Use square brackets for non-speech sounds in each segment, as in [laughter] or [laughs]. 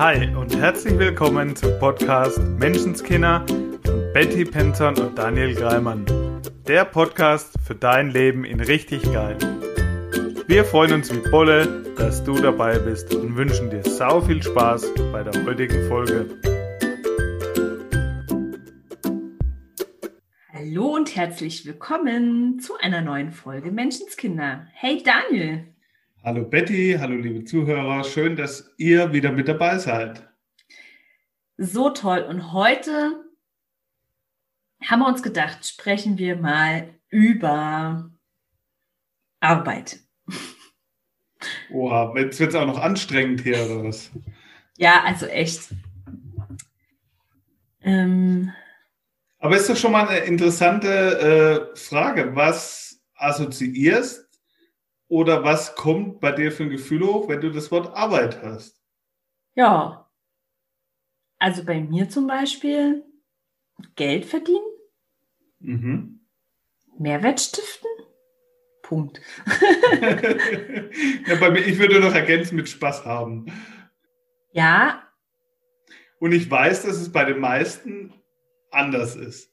Hi und herzlich willkommen zum Podcast Menschenskinder von Betty Penton und Daniel Greimann. Der Podcast für dein Leben in richtig geil. Wir freuen uns wie Bolle, dass du dabei bist und wünschen dir sau viel Spaß bei der heutigen Folge. Hallo und herzlich willkommen zu einer neuen Folge Menschenskinder. Hey Daniel. Hallo Betty, hallo liebe Zuhörer, schön, dass ihr wieder mit dabei seid. So toll. Und heute haben wir uns gedacht, sprechen wir mal über Arbeit. Oha, jetzt wird es auch noch anstrengend hier, oder was? Ja, also echt. Ähm, Aber ist doch schon mal eine interessante äh, Frage. Was assoziierst oder was kommt bei dir für ein Gefühl hoch, wenn du das Wort Arbeit hast? Ja. Also bei mir zum Beispiel Geld verdienen, mhm. Mehrwert stiften. Punkt. [laughs] ja, bei mir, ich würde noch ergänzen mit Spaß haben. Ja. Und ich weiß, dass es bei den meisten anders ist.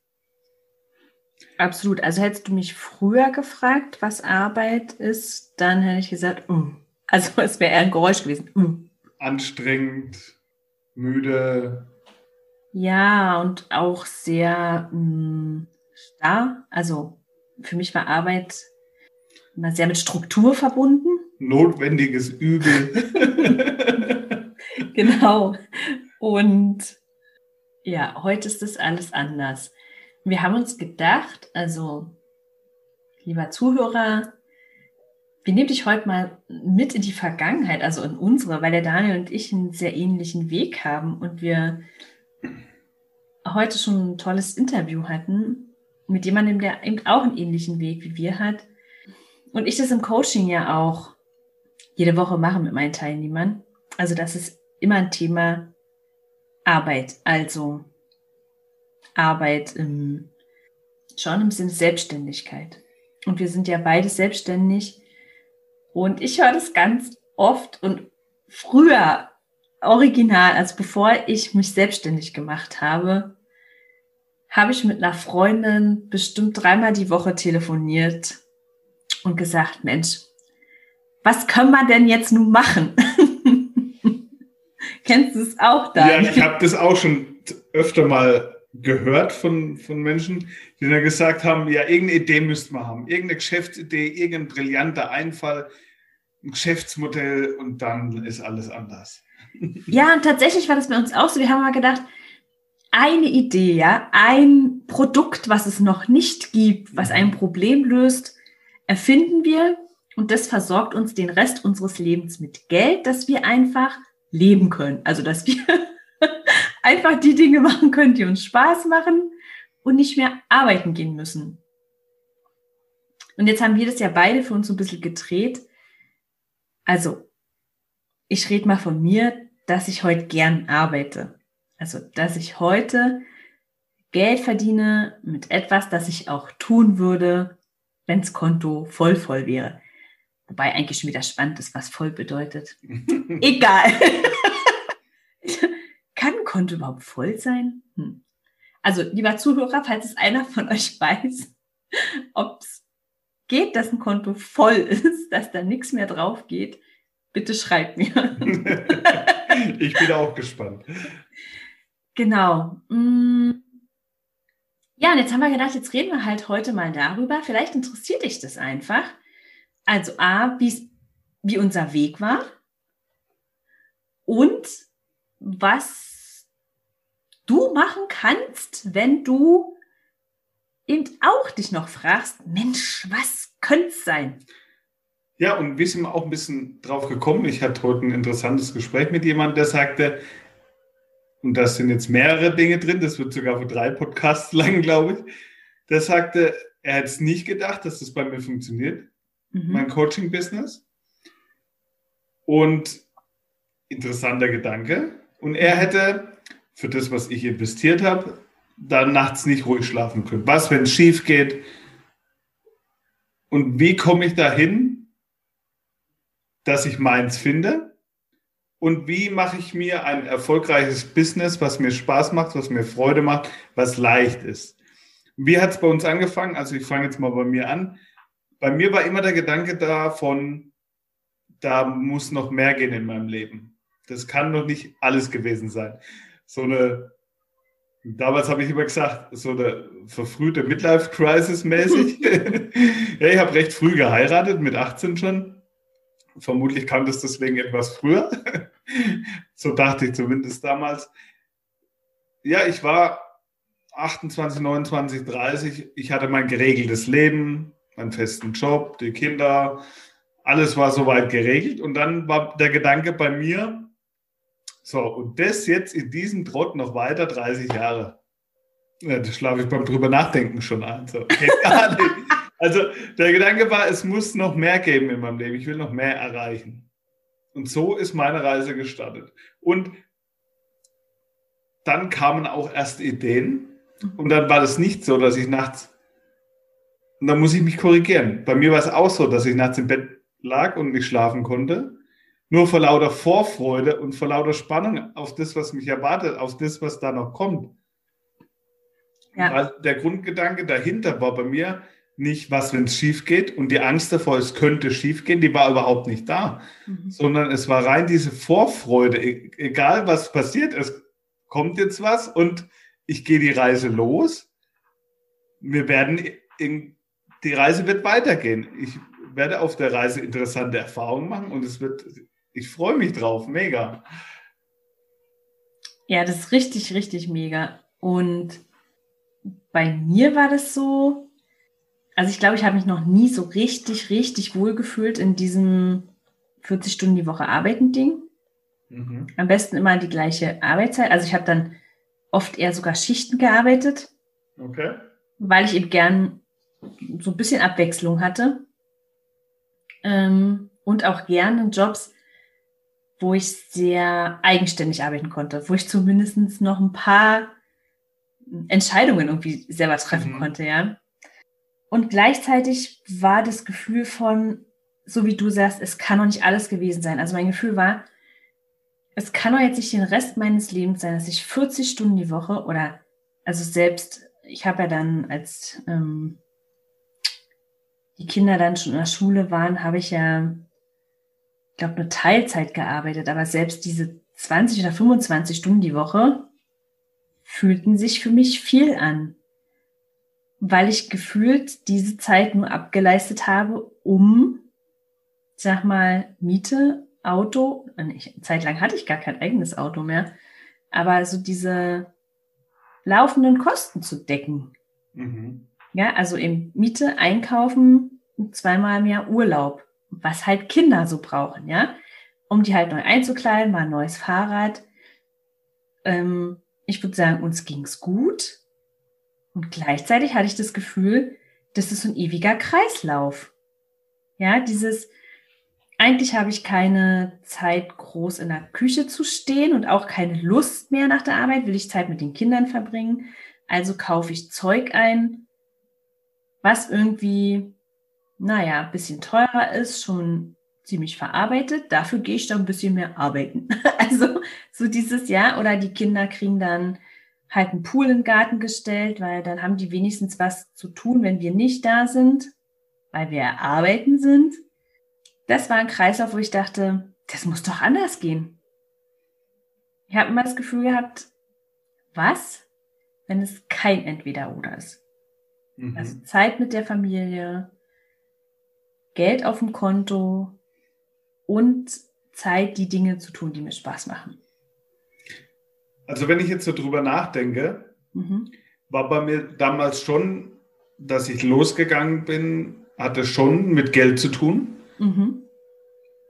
Absolut. Also hättest du mich früher gefragt, was Arbeit ist, dann hätte ich gesagt, uh. also [laughs] es wäre eher ein Geräusch gewesen. Uh. Anstrengend, müde. Ja, und auch sehr mm, starr. Also für mich war Arbeit immer sehr mit Struktur verbunden. Notwendiges Übel. [laughs] genau. Und ja, heute ist das alles anders. Wir haben uns gedacht, also lieber Zuhörer, wir nehmen dich heute mal mit in die Vergangenheit, also in unsere, weil der Daniel und ich einen sehr ähnlichen Weg haben und wir heute schon ein tolles Interview hatten mit jemandem, der eben auch einen ähnlichen Weg wie wir hat. Und ich das im Coaching ja auch jede Woche mache mit meinen Teilnehmern. Also das ist immer ein Thema Arbeit. Also Arbeit im, schon im Sinne Selbstständigkeit. Und wir sind ja beide selbstständig. Und ich höre das ganz oft und früher original, also bevor ich mich selbstständig gemacht habe, habe ich mit einer Freundin bestimmt dreimal die Woche telefoniert und gesagt, Mensch, was können wir denn jetzt nun machen? [laughs] Kennst du es auch da? Ja, ich habe das auch schon öfter mal gehört von, von Menschen, die dann gesagt haben, ja, irgendeine Idee müssten wir haben, irgendeine Geschäftsidee, irgendein brillanter Einfall, ein Geschäftsmodell und dann ist alles anders. Ja, und tatsächlich war das bei uns auch so. Wir haben mal gedacht, eine Idee, ja, ein Produkt, was es noch nicht gibt, was ein Problem löst, erfinden wir und das versorgt uns den Rest unseres Lebens mit Geld, dass wir einfach leben können. Also, dass wir einfach die Dinge [laughs] machen können, die uns Spaß machen und nicht mehr arbeiten gehen müssen. Und jetzt haben wir das ja beide für uns so ein bisschen gedreht. Also, ich rede mal von mir, dass ich heute gern arbeite. Also, dass ich heute Geld verdiene mit etwas, das ich auch tun würde, wenns Konto voll voll wäre. Wobei eigentlich schon wieder spannend ist, was voll bedeutet. [laughs] Egal. [laughs] Konto überhaupt voll sein? Hm. Also, lieber Zuhörer, falls es einer von euch [laughs] weiß, ob es geht, dass ein Konto voll [laughs] ist, dass da nichts mehr drauf geht, bitte schreibt mir. [laughs] ich bin auch gespannt. Genau. Hm. Ja, und jetzt haben wir gedacht, jetzt reden wir halt heute mal darüber. Vielleicht interessiert dich das einfach. Also A, wie unser Weg war und was du machen kannst, wenn du eben auch dich noch fragst, Mensch, was könnte es sein? Ja, und wir sind auch ein bisschen drauf gekommen. Ich hatte heute ein interessantes Gespräch mit jemandem, der sagte, und da sind jetzt mehrere Dinge drin, das wird sogar für drei Podcasts [laughs] lang, glaube ich, der sagte, er hätte es nicht gedacht, dass das bei mir funktioniert, mhm. mein Coaching-Business. Und interessanter Gedanke, und er hätte für das, was ich investiert habe, dann nachts nicht ruhig schlafen können. Was, wenn es schief geht? Und wie komme ich dahin, dass ich meins finde? und wie mache ich mir ein erfolgreiches Business, was mir Spaß macht, was mir Freude macht, was leicht ist. Wie hat es bei uns angefangen? Also ich fange jetzt mal bei mir an. Bei mir war immer der Gedanke davon, da muss noch mehr gehen in meinem Leben. Das kann noch nicht alles gewesen sein. So eine, damals habe ich immer gesagt, so eine verfrühte Midlife-Crisis mäßig. [laughs] ja, ich habe recht früh geheiratet, mit 18 schon. Vermutlich kam das deswegen etwas früher. [laughs] so dachte ich zumindest damals. Ja, ich war 28, 29, 30. Ich hatte mein geregeltes Leben, meinen festen Job, die Kinder. Alles war soweit geregelt. Und dann war der Gedanke bei mir, so, und das jetzt in diesem Trott noch weiter 30 Jahre. Ja, das schlafe ich beim drüber nachdenken schon ein. So, okay, [laughs] [laughs] also der Gedanke war, es muss noch mehr geben in meinem Leben. Ich will noch mehr erreichen. Und so ist meine Reise gestartet. Und dann kamen auch erste Ideen. Und dann war das nicht so, dass ich nachts, und dann muss ich mich korrigieren. Bei mir war es auch so, dass ich nachts im Bett lag und nicht schlafen konnte. Nur vor lauter Vorfreude und vor lauter Spannung auf das, was mich erwartet, auf das, was da noch kommt. Ja. Der Grundgedanke dahinter war bei mir, nicht, was, wenn es schief geht und die Angst davor, es könnte schief gehen, die war überhaupt nicht da, mhm. sondern es war rein diese Vorfreude, e-, egal was passiert, es kommt jetzt was und ich gehe die Reise los. Wir werden in, die Reise wird weitergehen. Ich werde auf der Reise interessante Erfahrungen machen und es wird, ich freue mich drauf, mega. Ja, das ist richtig, richtig mega. Und bei mir war das so, also ich glaube, ich habe mich noch nie so richtig, richtig wohl gefühlt in diesem 40 Stunden die Woche arbeiten Ding. Mhm. Am besten immer die gleiche Arbeitszeit. Also ich habe dann oft eher sogar Schichten gearbeitet. Okay. Weil ich eben gern so ein bisschen Abwechslung hatte. Ähm, und auch gerne Jobs, wo ich sehr eigenständig arbeiten konnte, wo ich zumindest noch ein paar Entscheidungen irgendwie selber treffen mhm. konnte, ja. Und gleichzeitig war das Gefühl von, so wie du sagst, es kann doch nicht alles gewesen sein. Also mein Gefühl war, es kann doch jetzt nicht den Rest meines Lebens sein, dass ich 40 Stunden die Woche oder, also selbst, ich habe ja dann, als ähm, die Kinder dann schon in der Schule waren, habe ich ja, ich glaube, nur Teilzeit gearbeitet, aber selbst diese 20 oder 25 Stunden die Woche fühlten sich für mich viel an weil ich gefühlt diese Zeit nur abgeleistet habe, um, sag mal, Miete, Auto, nicht, zeitlang hatte ich gar kein eigenes Auto mehr, aber so diese laufenden Kosten zu decken. Mhm. Ja, also eben Miete, Einkaufen, zweimal mehr Urlaub, was halt Kinder so brauchen, ja, um die halt neu einzukleiden, mal ein neues Fahrrad. Ähm, ich würde sagen, uns ging's gut. Und gleichzeitig hatte ich das Gefühl, das ist so ein ewiger Kreislauf. Ja, dieses, eigentlich habe ich keine Zeit, groß in der Küche zu stehen und auch keine Lust mehr nach der Arbeit, will ich Zeit mit den Kindern verbringen. Also kaufe ich Zeug ein, was irgendwie, naja, ein bisschen teurer ist, schon ziemlich verarbeitet. Dafür gehe ich dann ein bisschen mehr arbeiten. [laughs] Also so dieses Jahr oder die Kinder kriegen dann halt einen Pool in den Garten gestellt, weil dann haben die wenigstens was zu tun, wenn wir nicht da sind, weil wir arbeiten sind. Das war ein Kreislauf, wo ich dachte, das muss doch anders gehen. Ich habe immer das Gefühl gehabt, was, wenn es kein Entweder-Oder ist? Mhm. Also Zeit mit der Familie, Geld auf dem Konto und Zeit, die Dinge zu tun, die mir Spaß machen. Also wenn ich jetzt so drüber nachdenke, mhm. war bei mir damals schon, dass ich losgegangen bin, hatte schon mit Geld zu tun. Mhm.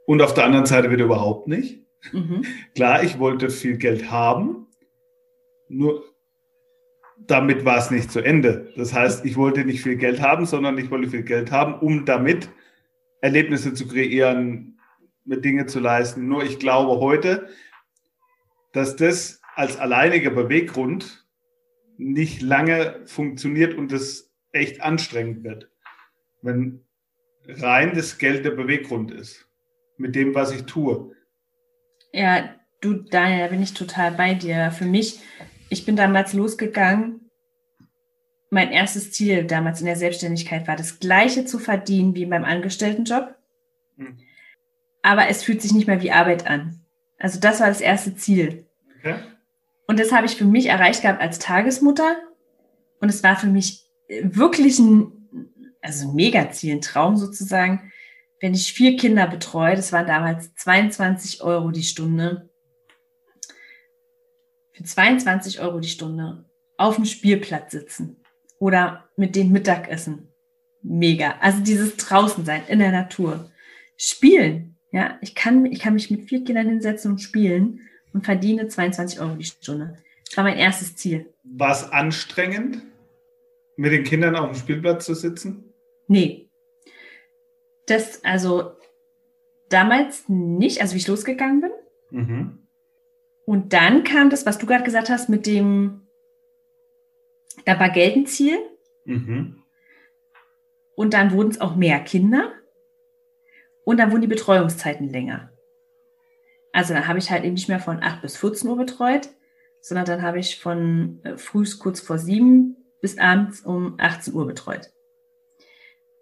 Und auf der anderen Seite wieder überhaupt nicht. Mhm. [laughs] Klar, ich wollte viel Geld haben, nur damit war es nicht zu Ende. Das heißt, ich wollte nicht viel Geld haben, sondern ich wollte viel Geld haben, um damit Erlebnisse zu kreieren, mit Dinge zu leisten. Nur ich glaube heute, dass das als alleiniger Beweggrund nicht lange funktioniert und es echt anstrengend wird. Wenn rein das Geld der Beweggrund ist, mit dem, was ich tue. Ja, du, Daniel, da bin ich total bei dir. Für mich, ich bin damals losgegangen. Mein erstes Ziel damals in der Selbstständigkeit war, das Gleiche zu verdienen wie beim Angestelltenjob. Mhm. Aber es fühlt sich nicht mehr wie Arbeit an. Also das war das erste Ziel. Okay. Und das habe ich für mich erreicht gehabt als Tagesmutter. Und es war für mich wirklich ein, also ein Megaziel, ein Traum sozusagen, wenn ich vier Kinder betreue, das waren damals 22 Euro die Stunde, für 22 Euro die Stunde auf dem Spielplatz sitzen oder mit denen Mittagessen. Mega. Also dieses draußen sein in der Natur. Spielen. Ja, ich kann, ich kann mich mit vier Kindern hinsetzen und spielen und verdiene 22 Euro die Stunde. Das war mein erstes Ziel. War es anstrengend, mit den Kindern auf dem Spielplatz zu sitzen? Nee. Das, also damals nicht, also wie ich losgegangen bin. Mhm. Und dann kam das, was du gerade gesagt hast, mit dem, da war Geld ein Ziel. Mhm. Und dann wurden es auch mehr Kinder. Und dann wurden die Betreuungszeiten länger. Also dann habe ich halt eben nicht mehr von 8 bis 14 Uhr betreut, sondern dann habe ich von äh, frühs kurz vor 7 bis abends um 18 Uhr betreut.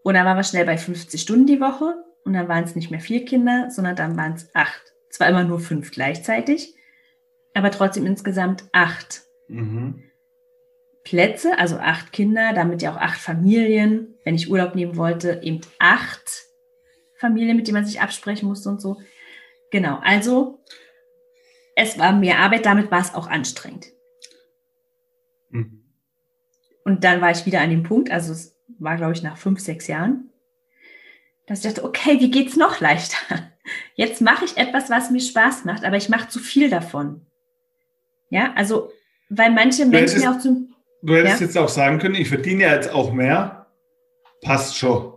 Und dann waren wir schnell bei 50 Stunden die Woche und dann waren es nicht mehr vier Kinder, sondern dann waren es acht. Zwar immer nur fünf gleichzeitig, aber trotzdem insgesamt acht. Mhm. Plätze, also acht Kinder, damit ja auch acht Familien, wenn ich Urlaub nehmen wollte, eben acht Familien, mit denen man sich absprechen musste und so. Genau, also es war mehr Arbeit, damit war es auch anstrengend. Mhm. Und dann war ich wieder an dem Punkt, also es war, glaube ich, nach fünf, sechs Jahren, dass ich dachte, okay, wie geht's noch leichter? [laughs] Jetzt mache ich etwas, was mir Spaß macht, aber ich mache zu viel davon. Ja, also, weil manche Menschen ja auch zum. Du hättest ja? jetzt auch sagen können, ich verdiene ja jetzt auch mehr. Passt schon.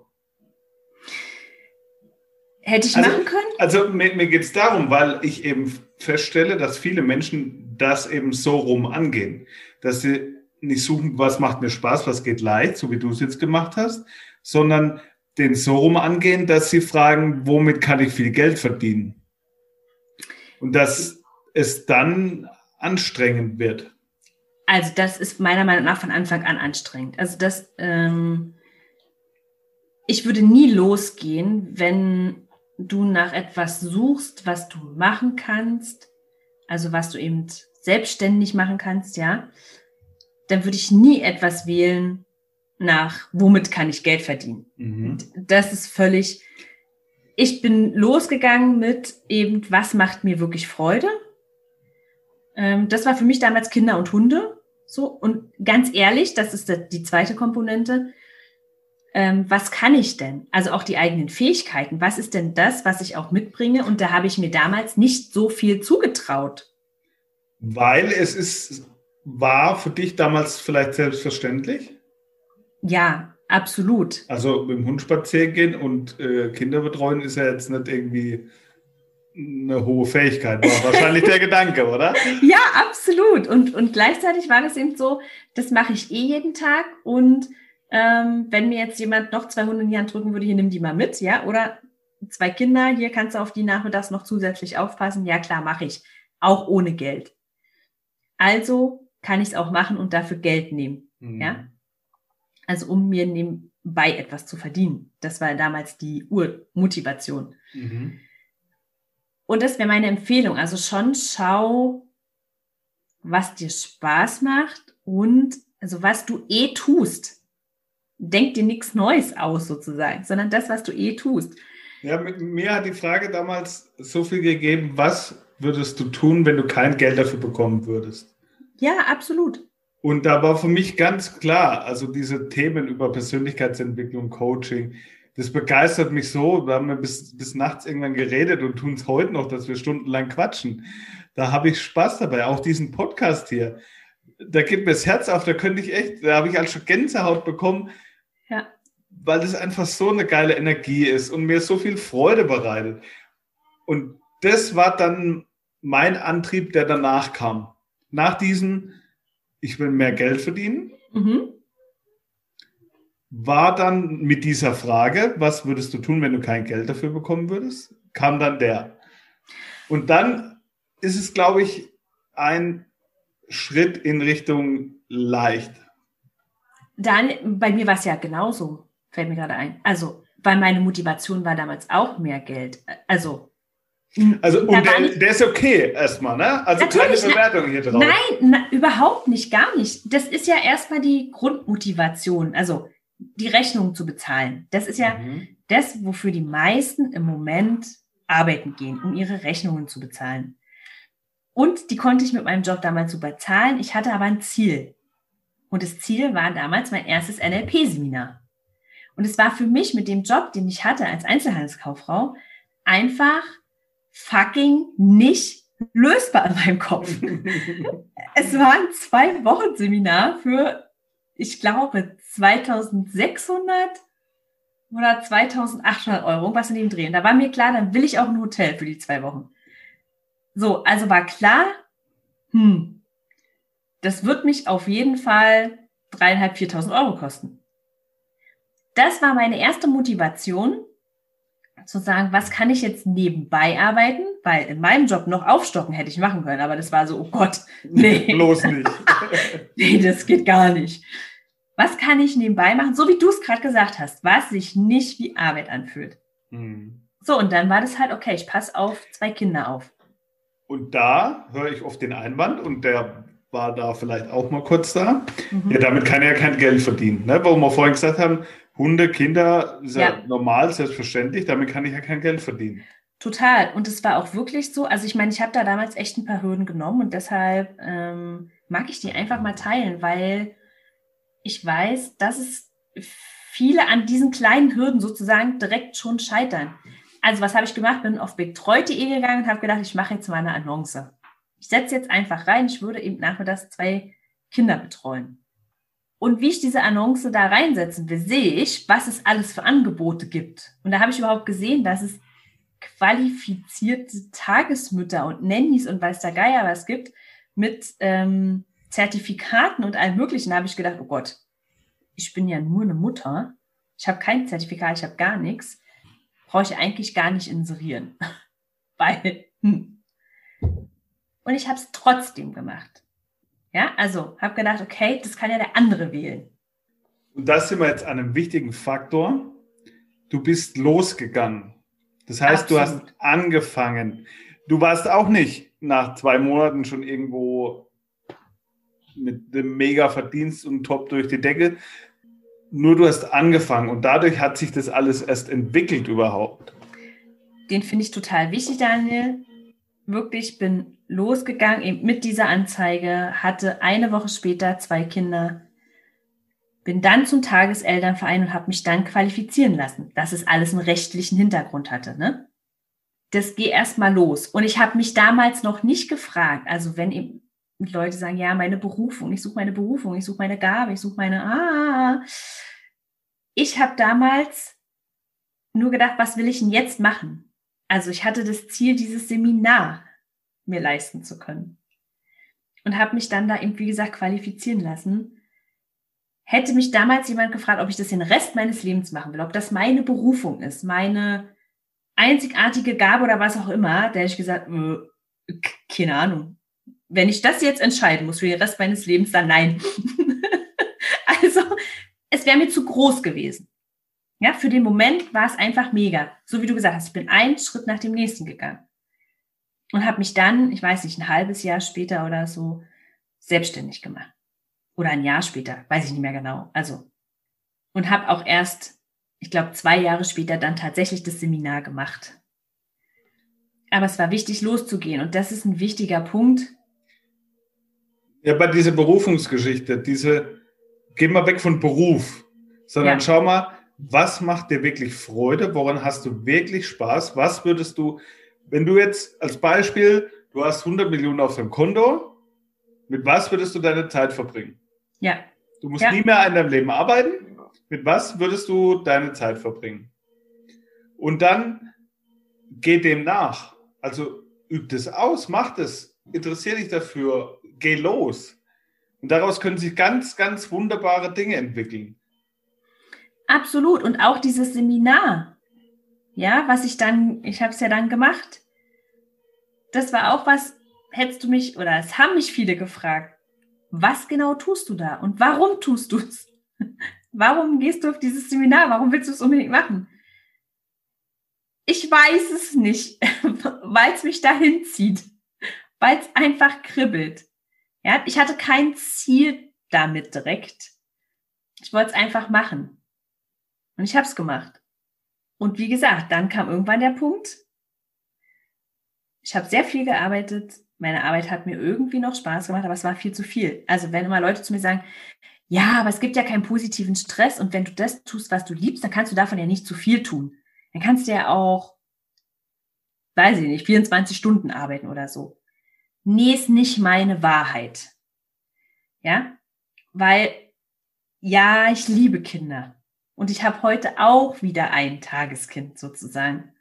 Hätte ich also, machen können? Also mir, mir geht es darum, weil ich eben feststelle, dass viele Menschen das eben so rum angehen, dass sie nicht suchen, was macht mir Spaß, was geht leicht, so wie du es jetzt gemacht hast, sondern den so rum angehen, dass sie fragen, womit kann ich viel Geld verdienen? Und dass es dann anstrengend wird. Also das ist meiner Meinung nach von Anfang an anstrengend. Also das, ähm, ich würde nie losgehen, wenn du nach etwas suchst, was du machen kannst, also was du eben selbstständig machen kannst, ja, dann würde ich nie etwas wählen nach, womit kann ich Geld verdienen. Mhm. Das ist völlig, ich bin losgegangen mit eben, was macht mir wirklich Freude. Ähm, das war für mich damals Kinder und Hunde. So, und ganz ehrlich, das ist die zweite Komponente. Ähm, was kann ich denn? Also auch die eigenen Fähigkeiten. Was ist denn das, was ich auch mitbringe? Und da habe ich mir damals nicht so viel zugetraut. Weil es ist war für dich damals vielleicht selbstverständlich? Ja, absolut. Also mit dem Hund spazieren gehen und äh, Kinder betreuen ist ja jetzt nicht irgendwie eine hohe Fähigkeit. War wahrscheinlich der Gedanke, oder? [laughs] Ja, absolut. Und, und gleichzeitig war das eben so, das mache ich eh jeden Tag. Und ähm, wenn mir jetzt jemand noch zwei Hunde in die Hand drücken würde, hier nimm die mal mit, ja, oder zwei Kinder, hier kannst du auf die nachmittags noch zusätzlich aufpassen. Ja, klar, mache ich. Auch ohne Geld. Also kann ich es auch machen und dafür Geld nehmen. Mhm. Ja? Also um mir nebenbei etwas zu verdienen. Das war damals die Urmotivation. Mhm. Und das wäre meine Empfehlung. Also schon schau, was dir Spaß macht und also was du eh tust. Denk dir nichts Neues aus sozusagen, sondern das, was du eh tust. Ja, mir hat die Frage damals so viel gegeben, was würdest du tun, wenn du kein Geld dafür bekommen würdest? Ja, absolut. Und da war für mich ganz klar, also diese Themen über Persönlichkeitsentwicklung, Coaching, das begeistert mich so. Da haben wir bis, bis nachts irgendwann geredet und tun es heute noch, dass wir stundenlang quatschen. Da habe ich Spaß dabei. Auch diesen Podcast hier. Da geht mir das Herz auf, da könnte ich echt, da habe ich halt schon Gänsehaut bekommen. Ja. Weil das einfach so eine geile Energie ist und mir so viel Freude bereitet. Und das war dann mein Antrieb, der danach kam nach diesem, ich will mehr Geld verdienen, mhm. War dann mit dieser Frage, was würdest du tun, wenn du kein Geld dafür bekommen würdest, kam dann der. Und dann ist es, glaube ich, ein Schritt in Richtung leicht. Dann, bei mir war es ja genauso, fällt mir gerade ein. Also, weil meine Motivation war damals auch mehr Geld. Also, also, und der, der, ist okay erstmal, ne? Also keine Bewertung hier drauf. Nein, na, überhaupt nicht, gar nicht. Das ist ja erstmal die Grundmotivation, also die Rechnung zu bezahlen. Das ist ja mhm. das, wofür die meisten im Moment arbeiten gehen, um ihre Rechnungen zu bezahlen. Und die konnte ich mit meinem Job damals super zahlen. Ich hatte aber ein Ziel. Und das Ziel war damals mein erstes NLP-Seminar. Und es war für mich mit dem Job, den ich hatte als Einzelhandelskauffrau, einfach fucking nicht lösbar in meinem Kopf. [laughs] es war ein zwei Wochen Seminar für, ich glaube, 2600 oder 2800 Euro, was in dem drehen. Da war mir klar, dann will ich auch ein Hotel für die zwei Wochen. So, also war klar, hm, das wird mich auf jeden Fall dreieinhalb, viertausend Euro kosten. Das war meine erste Motivation, zu sagen, was kann ich jetzt nebenbei arbeiten? Weil in meinem Job noch aufstocken hätte ich machen können, aber das war so, oh Gott, [laughs] nee. Bloß nicht. [laughs] nee, das geht gar nicht. Was kann ich nebenbei machen? So wie du es gerade gesagt hast, was sich nicht wie Arbeit anfühlt. Mhm. So, und dann war das halt, okay, ich passe auf zwei Kinder auf. Und da höre ich oft den Einwand, und der war da vielleicht auch mal kurz da. Mhm. Ja, damit kann er ja kein Geld verdienen. Ne? Wo wir vorhin gesagt haben, Hunde, Kinder, ist ja, ja normal, selbstverständlich, damit kann ich ja kein Geld verdienen. Total. Und es war auch wirklich so. Also ich meine, ich habe da damals echt ein paar Hürden genommen und deshalb ähm, mag ich die einfach mal teilen, weil ich weiß, dass es viele an diesen kleinen Hürden sozusagen direkt schon scheitern. Also was habe ich gemacht? Bin auf betreut.de gegangen und habe gedacht, ich mache jetzt mal eine Annonce. Ich setze jetzt einfach rein, ich würde eben nachmittags zwei Kinder betreuen. Und wie ich diese Annonce da reinsetzen will, sehe ich, was es alles für Angebote gibt. Und da habe ich überhaupt gesehen, dass es qualifizierte Tagesmütter und Nannies und weiß der Geier was gibt mit ähm, Zertifikaten und allem Möglichen. Habe ich gedacht, oh Gott, ich bin ja nur eine Mutter. Ich habe kein Zertifikat, ich habe gar nichts. Brauche ich eigentlich gar nicht inserieren. [laughs] Weil, hm. Und ich habe es trotzdem gemacht. Ja, also habe gedacht, okay, das kann ja der andere wählen. Und da sind wir jetzt an einem wichtigen Faktor. Du bist losgegangen. Das heißt, Absolut. du hast angefangen. Du warst auch nicht nach zwei Monaten schon irgendwo mit dem Mega-Verdienst und top durch die Decke. Nur du hast angefangen und dadurch hat sich das alles erst entwickelt überhaupt. Den finde ich total wichtig, Daniel. Wirklich bin losgegangen eben mit dieser Anzeige, hatte eine Woche später zwei Kinder, bin dann zum Tageselternverein und habe mich dann qualifizieren lassen, dass es alles einen rechtlichen Hintergrund hatte. Ne? Das geht erstmal los. Und ich habe mich damals noch nicht gefragt, also wenn eben Leute sagen, ja, meine Berufung, ich suche meine Berufung, ich suche meine Gabe, ich suche meine, ah, ich habe damals nur gedacht, was will ich denn jetzt machen? Also ich hatte das Ziel, dieses Seminar mir leisten zu können. Und habe mich dann da eben, wie gesagt, qualifizieren lassen. Hätte mich damals jemand gefragt, ob ich das den Rest meines Lebens machen will, ob das meine Berufung ist, meine einzigartige Gabe oder was auch immer, da hätte ich gesagt, äh, keine Ahnung. Wenn ich das jetzt entscheiden muss für den Rest meines Lebens, dann nein. [laughs] also, es wäre mir zu groß gewesen. Ja, für den Moment war es einfach mega. So wie du gesagt hast, ich bin einen Schritt nach dem nächsten gegangen und habe mich dann, ich weiß nicht, ein halbes Jahr später oder so selbstständig gemacht. Oder ein Jahr später, weiß ich nicht mehr genau. Also und habe auch erst, ich glaube, zwei Jahre später dann tatsächlich das Seminar gemacht. Aber es war wichtig, loszugehen und das ist ein wichtiger Punkt. Ja, bei dieser Berufungsgeschichte, diese, geh mal weg von Beruf, sondern ja. schau mal, was macht dir wirklich Freude? Woran hast du wirklich Spaß? Was würdest du wenn du jetzt als Beispiel, du hast 100 Millionen auf deinem Konto, mit was würdest du deine Zeit verbringen? Ja. Du musst ja. nie mehr in deinem Leben arbeiten. Mit was würdest du deine Zeit verbringen? Und dann geh dem nach. Also üb es aus, mach es, interessier dich dafür, geh los. Und daraus können sich ganz, ganz wunderbare Dinge entwickeln. Absolut. Und auch dieses Seminar ja, was ich dann, ich habe es ja dann gemacht. Das war auch was, hättest du mich, oder es haben mich viele gefragt, was genau tust du da und warum tust du es? [laughs] Warum gehst du auf dieses Seminar? Warum willst du es unbedingt machen? Ich weiß es nicht, [laughs] weil es mich dahin zieht, weil es einfach kribbelt. Ja, ich hatte kein Ziel damit direkt. Ich wollte es einfach machen. Und ich habe es gemacht. Und wie gesagt, dann kam irgendwann der Punkt. Ich habe sehr viel gearbeitet. Meine Arbeit hat mir irgendwie noch Spaß gemacht, aber es war viel zu viel. Also wenn immer Leute zu mir sagen, ja, aber es gibt ja keinen positiven Stress und wenn du das tust, was du liebst, dann kannst du davon ja nicht zu viel tun. Dann kannst du ja auch, weiß ich nicht, 24 Stunden arbeiten oder so. Nee, ist nicht meine Wahrheit. Ja, weil ja, ich liebe Kinder und ich habe heute auch wieder ein Tageskind sozusagen.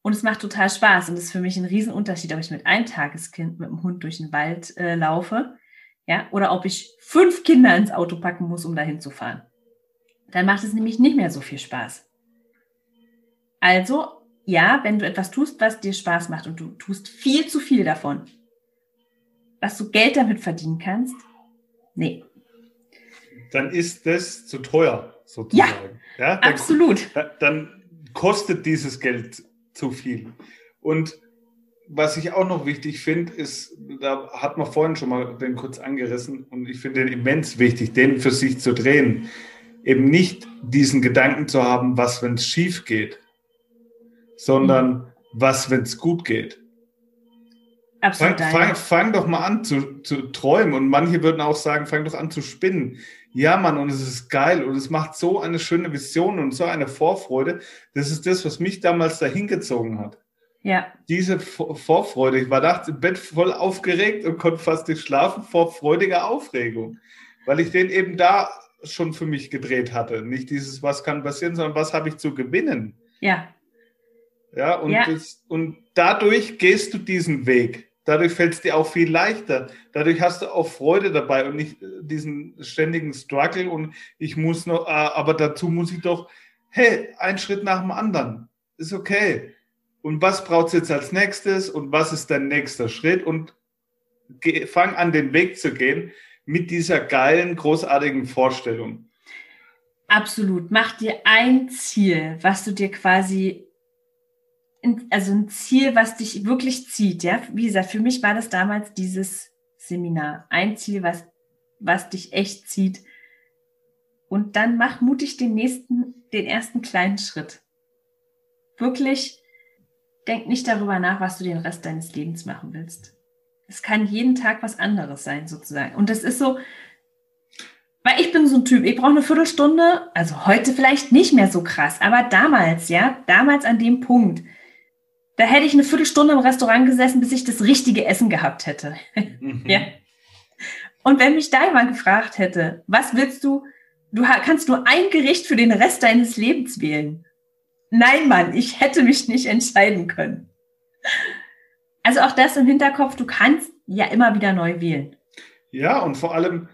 Und es macht total Spaß und es ist für mich ein Riesenunterschied, ob ich mit einem Tageskind mit dem Hund durch den Wald äh, laufe ja, oder ob ich fünf Kinder ins Auto packen muss, um dahin zu fahren. Dann macht es nämlich nicht mehr so viel Spaß. Also, ja, wenn du etwas tust, was dir Spaß macht und du tust viel zu viel davon, was du Geld damit verdienen kannst, nee. Dann ist das zu teuer, sozusagen. Ja, ja dann, absolut. Dann kostet dieses Geld zu viel. Und was ich auch noch wichtig finde, ist, da hat man vorhin schon mal den kurz angerissen und ich finde den immens wichtig, den für sich zu drehen. Eben nicht diesen Gedanken zu haben, was, wenn es schief geht, sondern mhm. was, wenn es gut geht. Absolut. Fang, fang, fang, doch mal an zu, zu träumen und manche würden auch sagen, fang doch an zu spinnen. Ja, Mann, und es ist geil und es macht so eine schöne Vision und so eine Vorfreude. Das ist das, was mich damals dahin gezogen hat. Ja. Diese Vorfreude. Ich war nachts im Bett voll aufgeregt und konnte fast nicht schlafen vor freudiger Aufregung, weil ich den eben da schon für mich gedreht hatte. Nicht dieses, was kann passieren, sondern was habe ich zu gewinnen. Ja. Ja, und, ja. Das, und dadurch gehst du diesen Weg. Dadurch fällt es dir auch viel leichter. Dadurch hast du auch Freude dabei und nicht diesen ständigen Struggle und ich muss noch, äh, aber dazu muss ich doch, hey, ein Schritt nach dem anderen. Ist okay und was braucht es jetzt als nächstes und was ist dein nächster Schritt und fang an, den Weg zu gehen mit dieser geilen, großartigen Vorstellung. Absolut. Mach dir ein Ziel, was du dir quasi, also ein Ziel, was dich wirklich zieht. Ja, wie gesagt, für mich war das damals dieses Seminar. Ein Ziel, was, was dich echt zieht. Und dann mach mutig den nächsten, den ersten kleinen Schritt. Wirklich Denk nicht darüber nach, was du den Rest deines Lebens machen willst. Es kann jeden Tag was anderes sein, sozusagen. Und das ist so, weil ich bin so ein Typ, ich brauche eine Viertelstunde, also heute vielleicht nicht mehr so krass, aber damals, ja, damals an dem Punkt, da hätte ich eine Viertelstunde im Restaurant gesessen, bis ich das richtige Essen gehabt hätte. Mhm. [laughs] ja. Und wenn mich da jemand gefragt hätte, was willst du, du kannst nur ein Gericht für den Rest deines Lebens wählen. Nein, Mann, ich hätte mich nicht entscheiden können. Also auch das im Hinterkopf, du kannst ja immer wieder neu wählen. Ja, und vor allem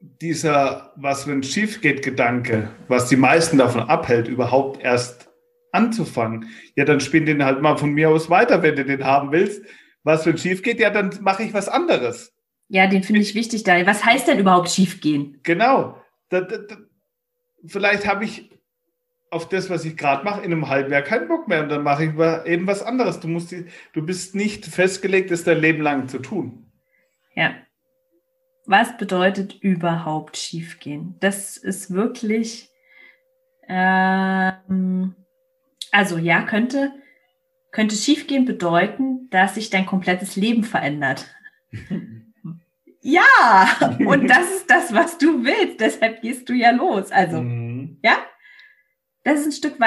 dieser, was wenn schief geht, Gedanke, was die meisten davon abhält, überhaupt erst anzufangen. Ja, dann spinn den halt mal von mir aus weiter, wenn du den haben willst. Was wenn schief geht, ja, dann mache ich was anderes. Ja, den finde ich wichtig da. Was heißt denn überhaupt schief gehen? Genau. Da, da, da, vielleicht habe ich auf das, was ich gerade mache, in einem halben Jahr keinen Bock mehr und dann mache ich eben was anderes. Du musst, die, du bist nicht festgelegt, das dein Leben lang zu tun. Ja. Was bedeutet überhaupt schiefgehen? Das ist wirklich, ähm, also ja, könnte, könnte schiefgehen bedeuten, dass sich dein komplettes Leben verändert. [laughs] ja, und das ist das, was du willst. Deshalb gehst du ja los. Also, mhm. ja, das ist ein Stück,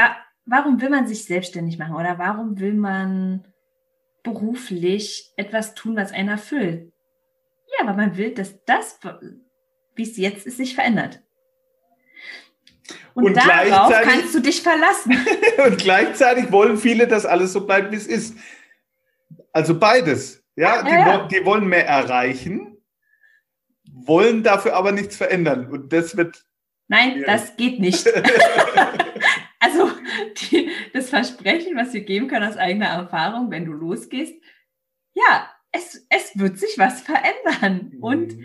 warum will man sich selbstständig machen oder warum will man beruflich etwas tun, was einen erfüllt? Ja, aber man will, dass das, wie es jetzt ist, sich verändert. Und, und darauf kannst du dich verlassen. [laughs] und gleichzeitig wollen viele, dass alles so bleibt, wie es ist. Also beides. Ja, ja, die, ja. die wollen mehr erreichen, wollen dafür aber nichts verändern. Und das wird Nein, ja. das geht nicht. [laughs] also die, das Versprechen, was wir geben können aus eigener Erfahrung, wenn du losgehst, ja, es, es wird sich was verändern. Mhm. Und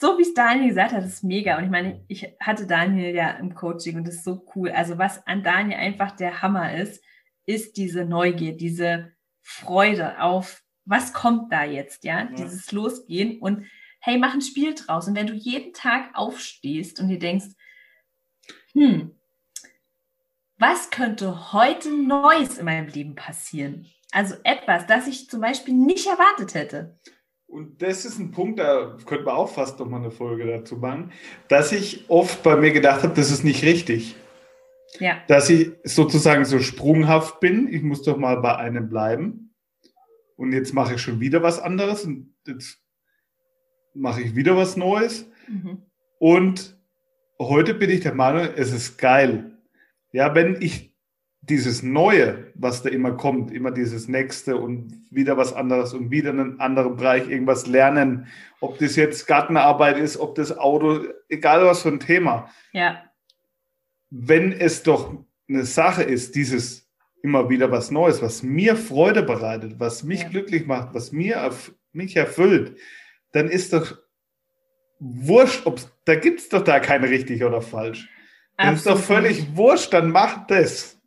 so wie es Daniel gesagt hat, ist mega. Und ich meine, ich hatte Daniel ja im Coaching und das ist so cool. Also was an Daniel einfach der Hammer ist, ist diese Neugier, diese Freude auf, was kommt da jetzt, ja? ja. Dieses Losgehen und hey, mach ein Spiel draus. Und wenn du jeden Tag aufstehst und dir denkst, hm, was könnte heute Neues in meinem Leben passieren? Also etwas, das ich zum Beispiel nicht erwartet hätte. Und das ist ein Punkt, da könnte man auch fast noch mal eine Folge dazu machen, dass ich oft bei mir gedacht habe, das ist nicht richtig. Ja. Dass ich sozusagen so sprunghaft bin, ich muss doch mal bei einem bleiben. Und jetzt mache ich schon wieder was anderes und jetzt mache ich wieder was Neues. Mhm. Und heute bin ich der Meinung, es ist geil. Ja, wenn ich dieses Neue, was da immer kommt, immer dieses Nächste und wieder was anderes und wieder einen anderen Bereich irgendwas lernen, ob das jetzt Gartenarbeit ist, ob das Auto, egal was für ein Thema. Ja. Wenn es doch eine Sache ist, dieses immer wieder was Neues, was mir Freude bereitet, was mich ja. glücklich macht, was mir mich erfüllt, dann ist doch wurscht, ob da gibt es doch da kein richtig oder falsch. Das ist doch völlig wurscht, dann mach das.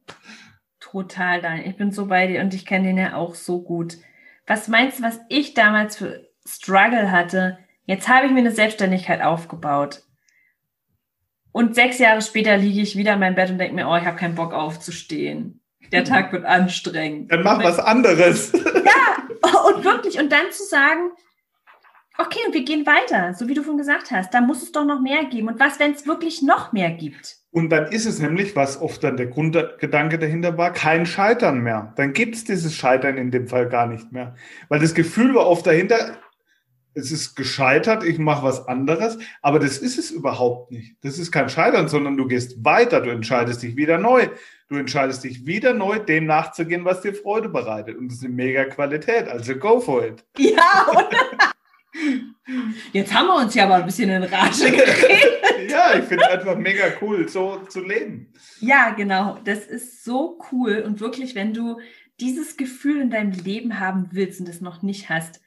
Total, Daniel. Ich bin so bei dir und ich kenne den ja auch so gut. Was meinst du, was ich damals für Struggle hatte? Jetzt habe ich mir eine Selbstständigkeit aufgebaut. Und sechs Jahre später liege ich wieder in meinem Bett und denke mir, oh, ich habe keinen Bock aufzustehen. Der Tag wird anstrengend. Dann mach was anderes. Ja, und wirklich. Und dann zu sagen, okay, und wir gehen weiter, so wie du schon gesagt hast. Da muss es doch noch mehr geben. Und was, wenn es wirklich noch mehr gibt? Und dann ist es nämlich, was oft dann der Grundgedanke dahinter war, kein Scheitern mehr. Dann gibt es dieses Scheitern in dem Fall gar nicht mehr. Weil das Gefühl war oft dahinter, es ist gescheitert, ich mache was anderes, aber das ist es überhaupt nicht. Das ist kein Scheitern, sondern du gehst weiter, du entscheidest dich wieder neu. Du entscheidest dich wieder neu, dem nachzugehen, was dir Freude bereitet. Und das ist eine mega Qualität, also go for it. Ja, [laughs] Jetzt haben wir uns ja mal ein bisschen in Rage geredet. ja, ich finde einfach mega cool, so zu leben. Ja, genau. Das ist so cool. Und wirklich, wenn du dieses Gefühl in deinem Leben haben willst und es noch nicht hast,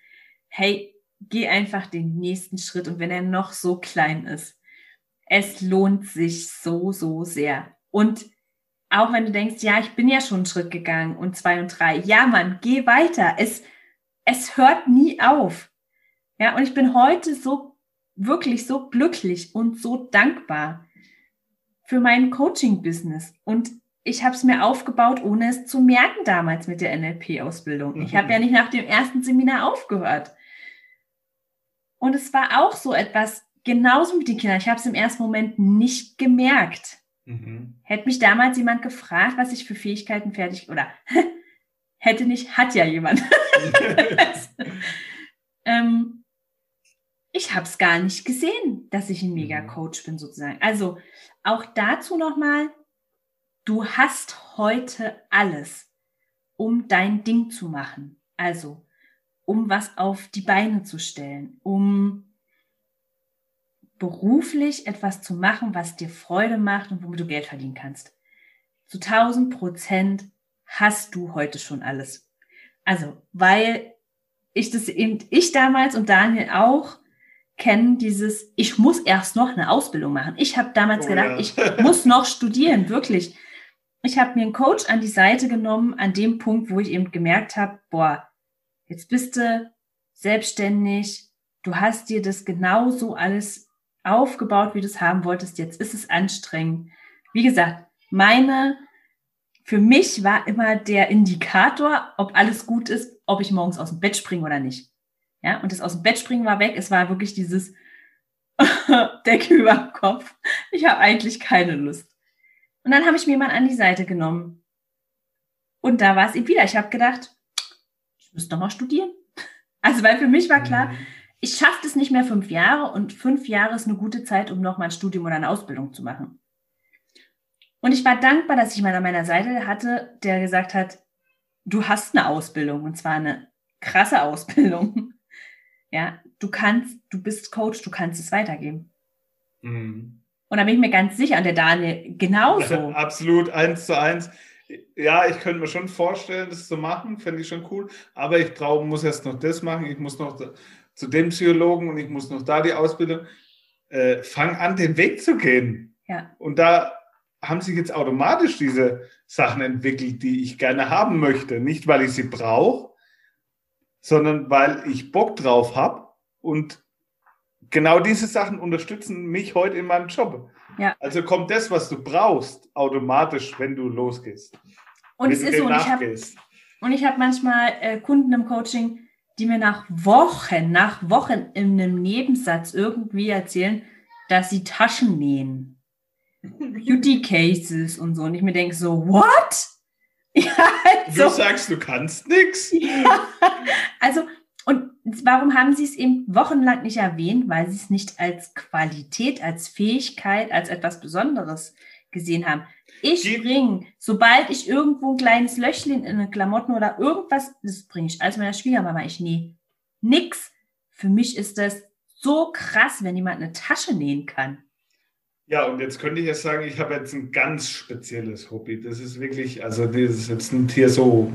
hey, geh einfach den nächsten Schritt. Und wenn er noch so klein ist, es lohnt sich so, so sehr. Und auch wenn du denkst, ja, ich bin ja schon einen Schritt gegangen und zwei und drei, ja, Mann, geh weiter. Es, es hört nie auf. Ja, und ich bin heute so wirklich so glücklich und so dankbar für mein Coaching-Business. Und ich habe es mir aufgebaut, ohne es zu merken damals mit der NLP-Ausbildung. Ich habe ja nicht nach dem ersten Seminar aufgehört. Und es war auch so etwas, genauso mit den Kindern. Ich habe es im ersten Moment nicht gemerkt. Mhm. Hätte mich damals jemand gefragt, was ich für Fähigkeiten fertig oder [laughs] hätte nicht, hat ja jemand. [laughs] [laughs] ähm, ich habe es gar nicht gesehen, dass ich ein Mega-Coach bin sozusagen. Also auch dazu nochmal, du hast heute alles, um dein Ding zu machen. Also um was auf die Beine zu stellen, um beruflich etwas zu machen, was dir Freude macht und womit du Geld verdienen kannst. Zu 1000 Prozent hast du heute schon alles. Also, weil ich das eben, ich damals und Daniel auch, kennen dieses, ich muss erst noch eine Ausbildung machen. Ich habe damals oh, gedacht, ja. ich muss noch studieren, wirklich. Ich habe mir einen Coach an die Seite genommen, an dem Punkt, wo ich eben gemerkt habe, boah, jetzt bist du selbstständig, du hast dir das genauso alles aufgebaut, wie du es haben wolltest, jetzt ist es anstrengend. Wie gesagt, meine, für mich war immer der Indikator, ob alles gut ist, ob ich morgens aus dem Bett springe oder nicht. Ja, und das aus dem Bett springen war weg. Es war wirklich dieses [laughs] Decke über dem Kopf. Ich habe eigentlich keine Lust. Und dann habe ich mir mal an die Seite genommen. Und da war es eben wieder. Ich habe gedacht, ich müsste doch mal studieren. [laughs] Also, weil für mich war klar, mhm. ich schaffe das nicht mehr fünf Jahre und fünf Jahre ist eine gute Zeit, um noch mal ein Studium oder eine Ausbildung zu machen. Und ich war dankbar, dass ich mal an meiner Seite hatte, der gesagt hat, du hast eine Ausbildung und zwar eine krasse Ausbildung. Ja, du kannst, du bist Coach, du kannst es weitergeben. Mhm. Und da bin ich mir ganz sicher, und der Daniel genauso. [laughs] Absolut, eins zu eins. Ja, ich könnte mir schon vorstellen, das zu machen, fände ich schon cool. Aber ich brauche, muss erst noch das machen, ich muss noch zu dem Psychologen und ich muss noch da die Ausbildung. Äh, fang an, den Weg zu gehen. Ja. Und da haben sich jetzt automatisch diese Sachen entwickelt, die ich gerne haben möchte. Nicht, weil ich sie brauche, sondern weil ich Bock drauf habe. Und genau diese Sachen unterstützen mich heute in meinem Job. Ja. Also kommt das, was du brauchst, automatisch, wenn du losgehst. Und wenn es ist so, und ich habe nachgehst. und ich hab manchmal äh, Kunden im Coaching, die mir nach Wochen, nach Wochen in einem Nebensatz irgendwie erzählen, dass sie Taschen nähen. [laughs] Beauty Cases und so. Und ich mir denke so, what? [laughs] Ja, Du also, sagst, du kannst nichts. [laughs] ja, also, und warum haben sie es eben wochenlang nicht erwähnt? Weil sie es nicht als Qualität, als Fähigkeit, als etwas Besonderes gesehen haben. Ich Die- bringe, sobald ich irgendwo ein kleines Löchchen in den Klamotten oder irgendwas, das bringe ich als meiner Schwiegermama. Ich nähe nix. Für mich ist das so krass, wenn jemand eine Tasche nähen kann. Ja, und jetzt könnte ich jetzt sagen, ich habe jetzt ein ganz spezielles Hobby. Das ist wirklich, also das ist jetzt ein Tier so,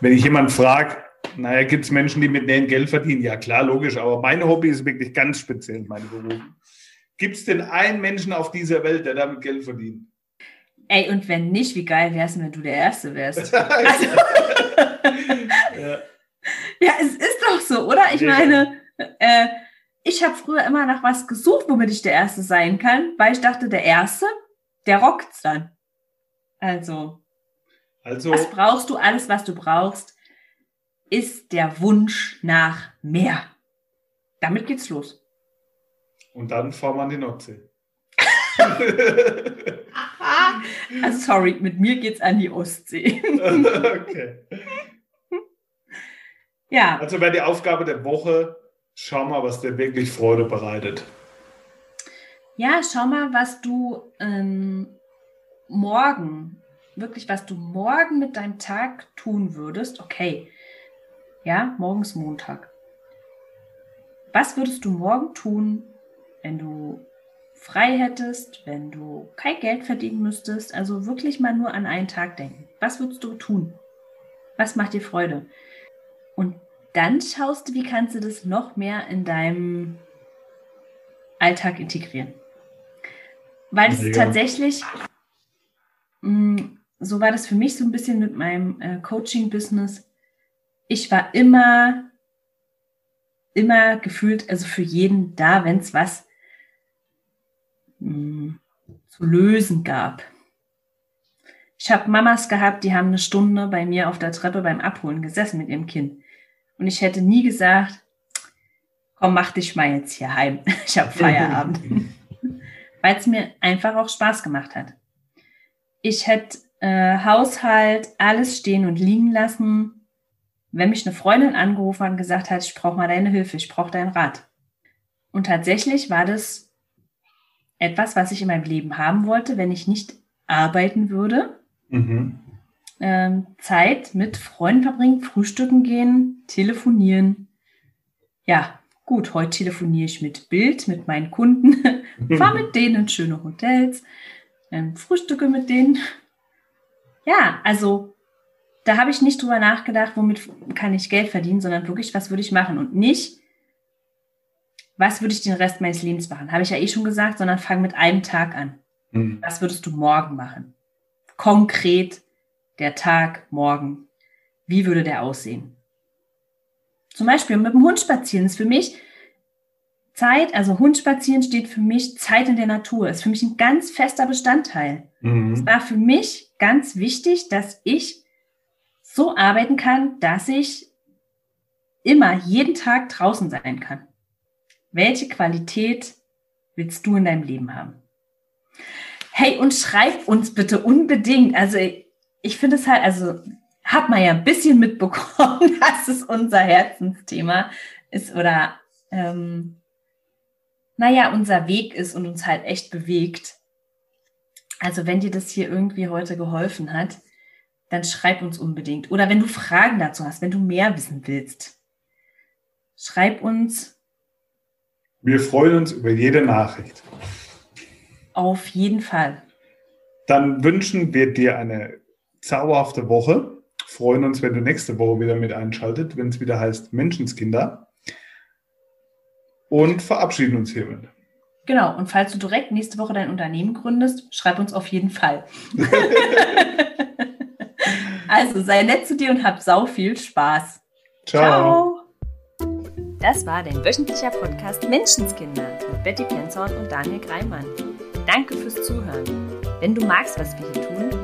wenn ich jemanden frage, naja, gibt es Menschen, die mit Nähen Geld verdienen? Ja, klar, logisch, aber mein Hobby ist wirklich ganz speziell, meine Beruf. Gibt es denn einen Menschen auf dieser Welt, der damit Geld verdient? Ey, und wenn nicht, wie geil wär's, wenn du der Erste wärst? [laughs] ja. [laughs] Ja, es ist doch so, oder? Ich Mega. meine, äh, ich habe früher immer nach was gesucht, womit ich der Erste sein kann, weil ich dachte, der Erste, der rockt's dann. Also, Also, was brauchst du? Alles, was du brauchst, ist der Wunsch nach mehr. Damit geht's los. und dann fahren wir an die Nordsee. [laughs] Also, sorry, mit mir geht's an die Ostsee. [laughs] okay. ja, Also wäre die Aufgabe der Woche, schau mal, was dir wirklich Freude bereitet. ja, schau mal, was du ähm, morgen, wirklich, was du morgen mit deinem Tag tun würdest. Okay, ja, morgens Montag. Was würdest du morgen tun, wenn du frei hättest, wenn du kein Geld verdienen müsstest? Also wirklich mal nur an einen Tag denken. Was würdest du tun? Was macht dir Freude? Und dann schaust du, wie kannst du das noch mehr in deinem Alltag integrieren. Weil es Mega. tatsächlich, mh, so war das für mich so ein bisschen mit meinem äh, Coaching-Business. Ich war immer, immer gefühlt, also für jeden da, wenn es was mh, zu lösen gab. Ich habe Mamas gehabt, die haben eine Stunde bei mir auf der Treppe beim Abholen gesessen mit ihrem Kind. Und ich hätte nie gesagt, komm, mach dich mal jetzt hier heim. [laughs] Ich habe Feierabend. [laughs] Weil es mir einfach auch Spaß gemacht hat. Ich hätte äh, Haushalt, alles stehen und liegen lassen, wenn mich eine Freundin angerufen hat und gesagt hat, ich brauche mal deine Hilfe, ich brauche deinen Rat. Und tatsächlich war das etwas, was ich in meinem Leben haben wollte, wenn ich nicht arbeiten würde Mhm. Ähm, Zeit mit Freunden verbringen, frühstücken gehen, telefonieren. Ja, gut, heute telefoniere ich mit Bild, mit meinen Kunden, [laughs] fahre mit denen in schöne Hotels, ähm, frühstücke mit denen. Ja, also da habe ich nicht drüber nachgedacht, womit kann ich Geld verdienen, sondern wirklich, was würde ich machen und nicht, was würde ich den Rest meines Lebens machen. Habe ich ja eh schon gesagt, sondern fang mit einem Tag an. Mhm. Was würdest du morgen machen? Konkret der Tag morgen. Wie würde der aussehen? Zum Beispiel mit dem Hund spazieren ist für mich Zeit, also Hund spazieren steht für mich Zeit in der Natur, ist für mich ein ganz fester Bestandteil. Es Mhm. war für mich ganz wichtig, dass ich so arbeiten kann, dass ich immer jeden Tag draußen sein kann. Welche Qualität willst du in deinem Leben haben? Hey, und schreib uns bitte unbedingt. Also ich finde es halt, also hat man ja ein bisschen mitbekommen, [laughs] dass es unser Herzensthema ist oder ähm, naja, unser Weg ist und uns halt echt bewegt. Also wenn dir das hier irgendwie heute geholfen hat, dann schreib uns unbedingt. Oder wenn du Fragen dazu hast, wenn du mehr wissen willst, schreib uns Wir freuen uns über jede Nachricht. auf jeden Fall. Dann wünschen wir dir eine zauberhafte Woche. Freuen uns, wenn du nächste Woche wieder mit einschaltet, wenn es wieder heißt Menschenskinder. Und verabschieden uns hiermit. Genau, und falls du direkt nächste Woche dein Unternehmen gründest, schreib uns auf jeden Fall. [laughs] also sei nett zu dir und hab sau viel Spaß. Ciao. Ciao. Das war dein wöchentlicher Podcast Menschenskinder mit Betty Penzorn und Daniel Greimann. Danke fürs Zuhören. Wenn du magst, was wir hier tun,